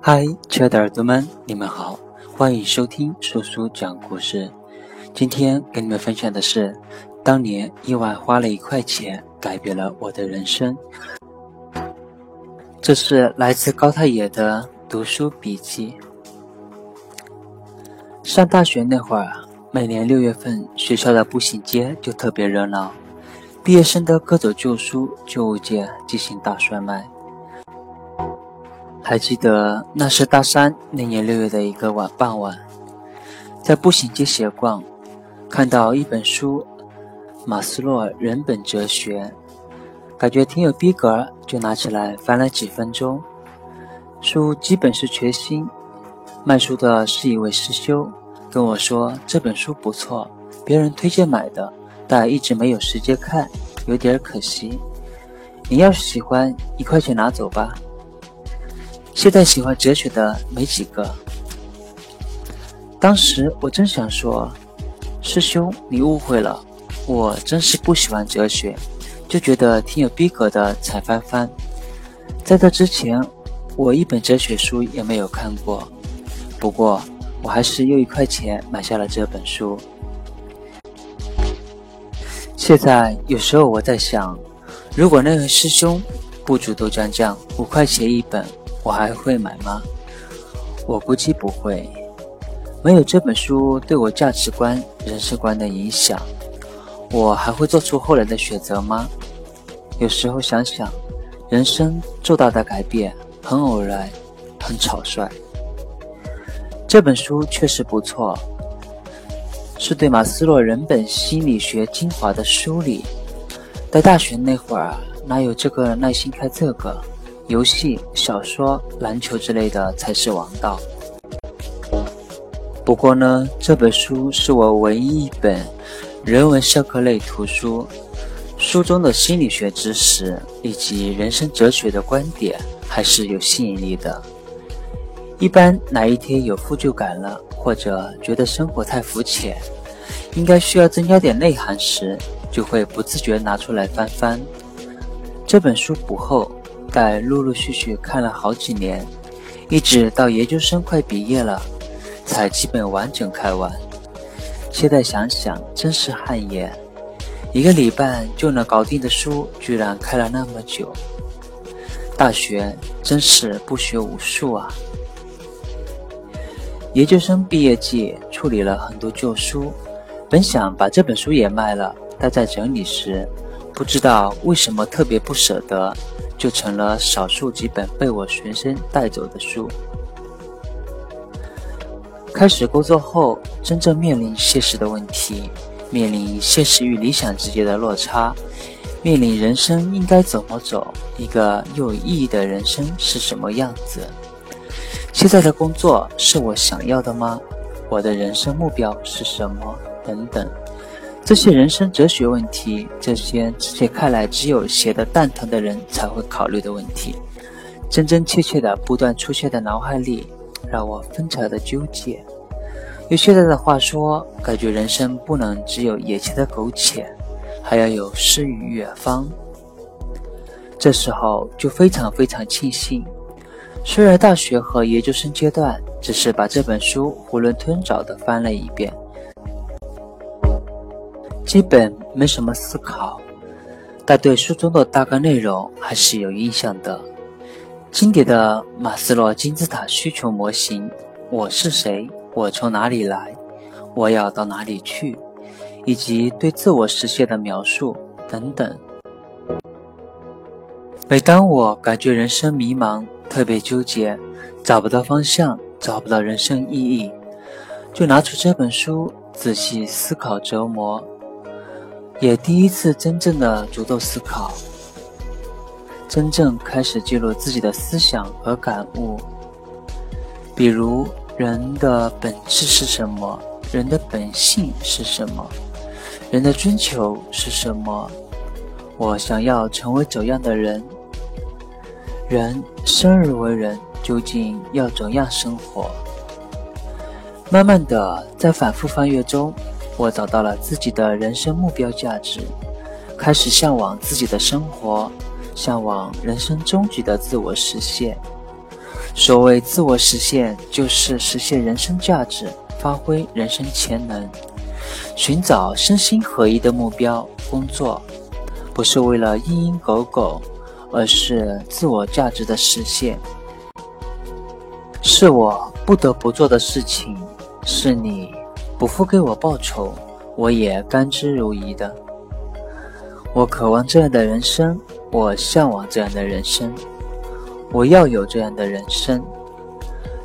嗨，亲爱的耳朵们，你们好，欢迎收听叔叔讲故事。今天跟你们分享的是，当年意外花了一块钱，改变了我的人生。这是来自高太野的读书笔记。上大学那会儿，每年六月份，学校的步行街就特别热闹，毕业生的各种旧书、旧物件进行大甩卖。还记得那是大三那年六月的一个晚傍晚，在步行街闲逛，看到一本书《马斯洛人本哲学》，感觉挺有逼格，就拿起来翻了几分钟。书基本是全新，卖书的是一位师兄，跟我说这本书不错，别人推荐买的，但一直没有时间看，有点可惜。你要是喜欢，一块钱拿走吧。现在喜欢哲学的没几个。当时我真想说，师兄你误会了，我真是不喜欢哲学，就觉得挺有逼格的才翻翻。在这之前，我一本哲学书也没有看过。不过我还是用一块钱买下了这本书。现在有时候我在想，如果那位师兄不主动讲讲五块钱一本。我还会买吗？我估计不会。没有这本书对我价值观、人生观的影响，我还会做出后来的选择吗？有时候想想，人生重大的改变很偶然，很草率。这本书确实不错，是对马斯洛人本心理学精华的梳理。在大学那会儿，哪有这个耐心看这个？游戏、小说、篮球之类的才是王道。不过呢，这本书是我唯一一本人文社科类图书，书中的心理学知识以及人生哲学的观点还是有吸引力的。一般哪一天有负疚感了，或者觉得生活太肤浅，应该需要增加点内涵时，就会不自觉拿出来翻翻。这本书不厚。在陆陆续续看了好几年，一直到研究生快毕业了，才基本完整看完。现在想想，真是汗颜，一个礼拜就能搞定的书，居然看了那么久。大学真是不学无术啊！研究生毕业季处理了很多旧书，本想把这本书也卖了，但在整理时，不知道为什么特别不舍得。就成了少数几本被我随身带走的书。开始工作后，真正面临现实的问题，面临现实与理想之间的落差，面临人生应该怎么走，一个有意义的人生是什么样子？现在的工作是我想要的吗？我的人生目标是什么？等等。这些人生哲学问题，这些之前看来只有写的蛋疼的人才会考虑的问题，真真切切的不断出现在脑海里，让我非常的纠结。用现在的话说，感觉人生不能只有眼前的苟且，还要有诗与远方。这时候就非常非常庆幸，虽然大学和研究生阶段只是把这本书囫囵吞枣的翻了一遍。基本没什么思考，但对书中的大概内容还是有印象的。经典的马斯洛金字塔需求模型：我是谁？我从哪里来？我要到哪里去？以及对自我实现的描述等等。每当我感觉人生迷茫、特别纠结、找不到方向、找不到人生意义，就拿出这本书仔细思考折磨。也第一次真正的主动思考，真正开始记录自己的思想和感悟。比如，人的本质是什么？人的本性是什么？人的追求是什么？我想要成为怎样的人？人生而为人，究竟要怎样生活？慢慢的，在反复翻阅中。我找到了自己的人生目标价值，开始向往自己的生活，向往人生终极的自我实现。所谓自我实现，就是实现人生价值，发挥人生潜能，寻找身心合一的目标。工作不是为了蝇营狗苟，而是自我价值的实现，是我不得不做的事情，是你不付给我报酬，我也甘之如饴的。我渴望这样的人生，我向往这样的人生，我要有这样的人生。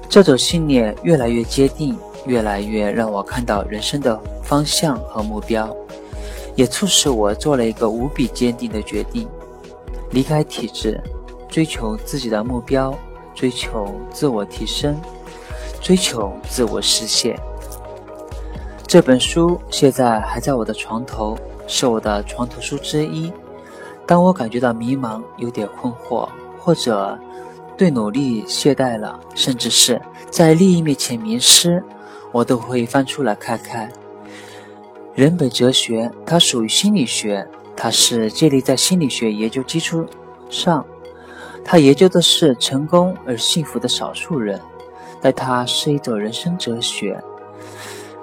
这种信念越来越坚定，越来越让我看到人生的方向和目标。也促使我做了一个无比坚定的决定：离开体制，追求自己的目标，追求自我提升，追求自我实现。这本书现在还在我的床头，是我的床头书之一。当我感觉到迷茫、有点困惑，或者对努力懈怠了，甚至是在利益面前迷失，我都会翻出来看看。人本哲学，它属于心理学，它是建立在心理学研究基础上，它研究的是成功而幸福的少数人，但它是一种人生哲学，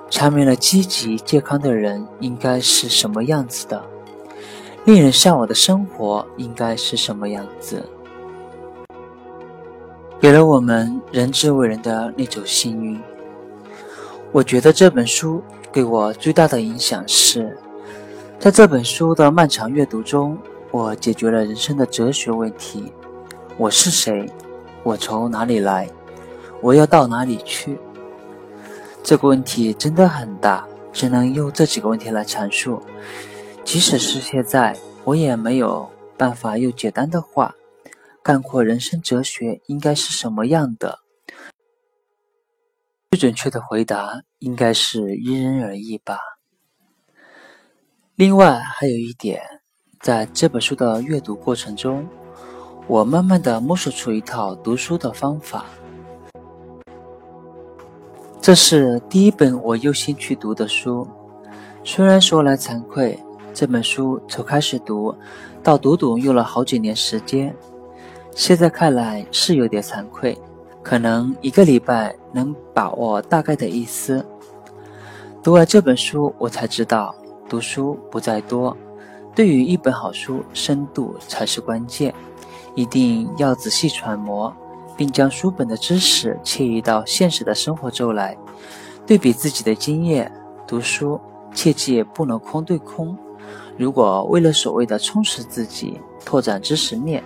阐明了积极健康的人应该是什么样子的，令人向往的生活应该是什么样子，给了我们人之为人的那种幸运。我觉得这本书。对我最大的影响是，在这本书的漫长阅读中，我解决了人生的哲学问题：我是谁？我从哪里来？我要到哪里去？这个问题真的很大，只能用这几个问题来阐述。即使是现在，我也没有办法用简单的话概括人生哲学应该是什么样的。最准确的回答应该是因人而异吧。另外还有一点，在这本书的阅读过程中，我慢慢的摸索出一套读书的方法。这是第一本我用心去读的书，虽然说来惭愧，这本书从开始读到读懂用了好几年时间，现在看来是有点惭愧。可能一个礼拜能把握大概的意思。读完这本书，我才知道读书不在多，对于一本好书，深度才是关键。一定要仔细揣摩，并将书本的知识迁移到现实的生活中来，对比自己的经验。读书切记不能空对空。如果为了所谓的充实自己、拓展知识面、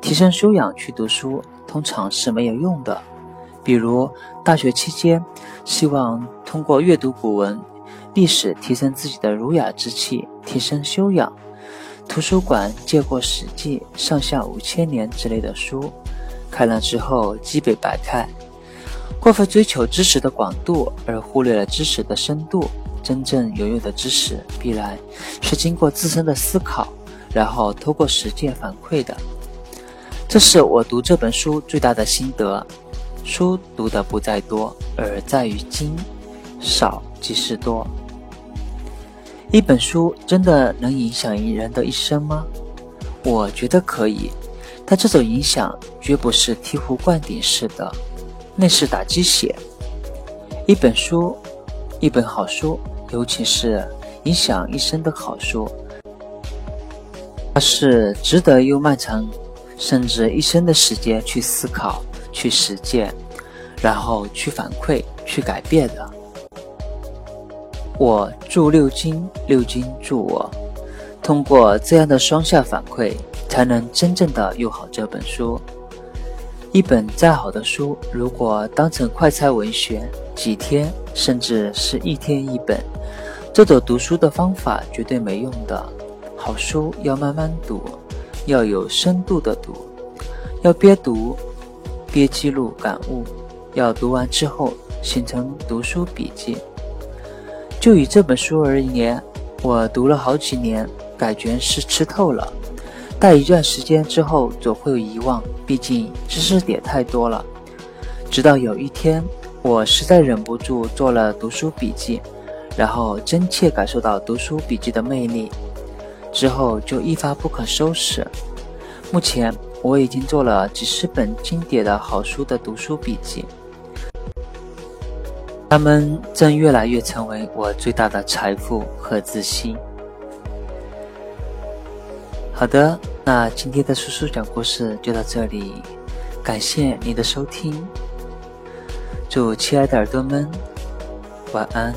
提升修养去读书，通常是没有用的。比如大学期间，希望通过阅读古文、历史提升自己的儒雅之气，提升修养。图书馆借过《史记》上下五千年之类的书，看了之后基本白看。过分追求知识的广度，而忽略了知识的深度。真正有用的知识，必然是经过自身的思考，然后通过实践反馈的。这是我读这本书最大的心得。书读的不在多，而在于精，少即是多。一本书真的能影响一人的一生吗？我觉得可以，但这种影响绝不是醍醐灌顶式的，那是打鸡血。一本书，一本好书，尤其是影响一生的好书，它是值得用漫长。甚至一生的时间去思考、去实践，然后去反馈、去改变的。我助六经，六经助我。通过这样的双向反馈，才能真正的用好这本书。一本再好的书，如果当成快餐文学，几天甚至是一天一本，这种读书的方法绝对没用的。好书要慢慢读。要有深度的读，要边读边记录感悟，要读完之后形成读书笔记。就以这本书而言，我读了好几年，感觉是吃透了。但一段时间之后总会有遗忘，毕竟知识点太多了。直到有一天，我实在忍不住做了读书笔记，然后真切感受到读书笔记的魅力。之后就一发不可收拾。目前我已经做了几十本经典的好书的读书笔记，他们正越来越成为我最大的财富和自信。好的，那今天的叔叔讲故事就到这里，感谢你的收听，祝亲爱的耳朵们晚安。